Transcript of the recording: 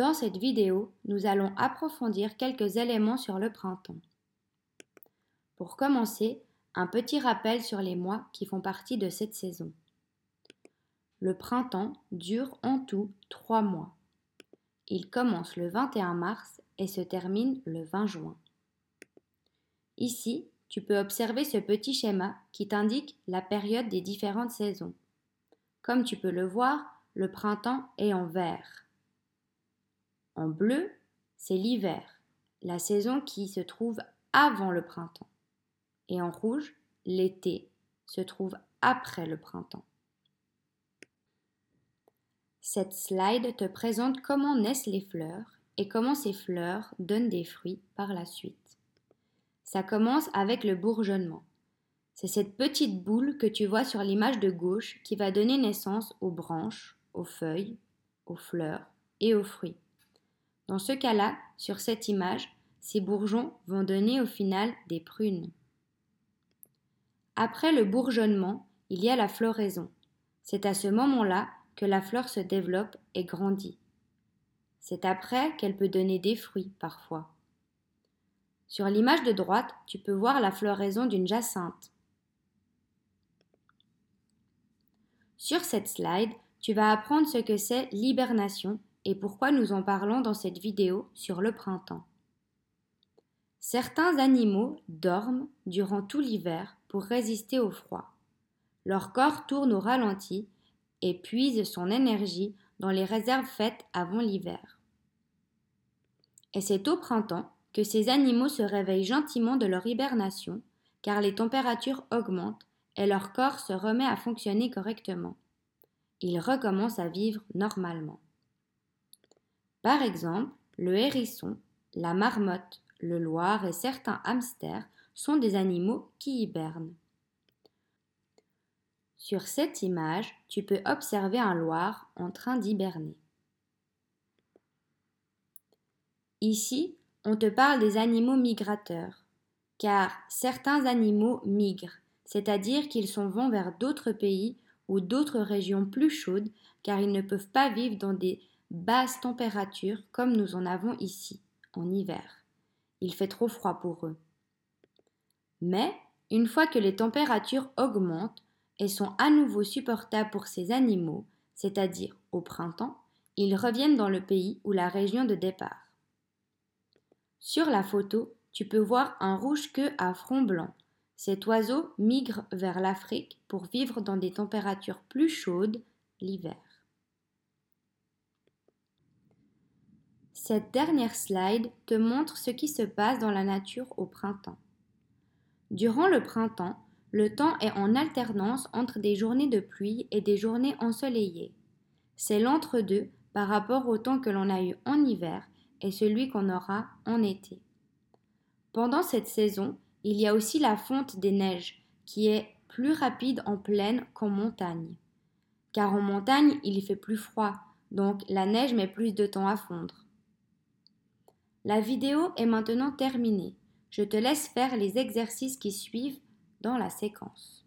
Dans cette vidéo, nous allons approfondir quelques éléments sur le printemps. Pour commencer, un petit rappel sur les mois qui font partie de cette saison. Le printemps dure en tout trois mois. Il commence le 21 mars et se termine le 20 juin. Ici, tu peux observer ce petit schéma qui t'indique la période des différentes saisons. Comme tu peux le voir, le printemps est en vert. En bleu, c'est l'hiver, la saison qui se trouve avant le printemps. Et en rouge, l'été se trouve après le printemps. Cette slide te présente comment naissent les fleurs et comment ces fleurs donnent des fruits par la suite. Ça commence avec le bourgeonnement. C'est cette petite boule que tu vois sur l'image de gauche qui va donner naissance aux branches, aux feuilles, aux fleurs et aux fruits. Dans ce cas-là, sur cette image, ces bourgeons vont donner au final des prunes. Après le bourgeonnement, il y a la floraison. C'est à ce moment-là que la fleur se développe et grandit. C'est après qu'elle peut donner des fruits parfois. Sur l'image de droite, tu peux voir la floraison d'une jacinthe. Sur cette slide, tu vas apprendre ce que c'est l'hibernation et pourquoi nous en parlons dans cette vidéo sur le printemps. Certains animaux dorment durant tout l'hiver pour résister au froid. Leur corps tourne au ralenti et puise son énergie dans les réserves faites avant l'hiver. Et c'est au printemps que ces animaux se réveillent gentiment de leur hibernation, car les températures augmentent et leur corps se remet à fonctionner correctement. Ils recommencent à vivre normalement. Par exemple, le hérisson, la marmotte, le loir et certains hamsters sont des animaux qui hibernent. Sur cette image, tu peux observer un loir en train d'hiberner. Ici, on te parle des animaux migrateurs, car certains animaux migrent, c'est-à-dire qu'ils s'en vont vers d'autres pays ou d'autres régions plus chaudes, car ils ne peuvent pas vivre dans des basses températures comme nous en avons ici, en hiver. Il fait trop froid pour eux. Mais, une fois que les températures augmentent et sont à nouveau supportables pour ces animaux, c'est-à-dire au printemps, ils reviennent dans le pays ou la région de départ. Sur la photo, tu peux voir un rouge-queue à front blanc. Cet oiseau migre vers l'Afrique pour vivre dans des températures plus chaudes l'hiver. Cette dernière slide te montre ce qui se passe dans la nature au printemps. Durant le printemps, le temps est en alternance entre des journées de pluie et des journées ensoleillées. C'est l'entre-deux par rapport au temps que l'on a eu en hiver et celui qu'on aura en été. Pendant cette saison, il y a aussi la fonte des neiges, qui est plus rapide en plaine qu'en montagne. Car en montagne, il fait plus froid, donc la neige met plus de temps à fondre. La vidéo est maintenant terminée. Je te laisse faire les exercices qui suivent dans la séquence.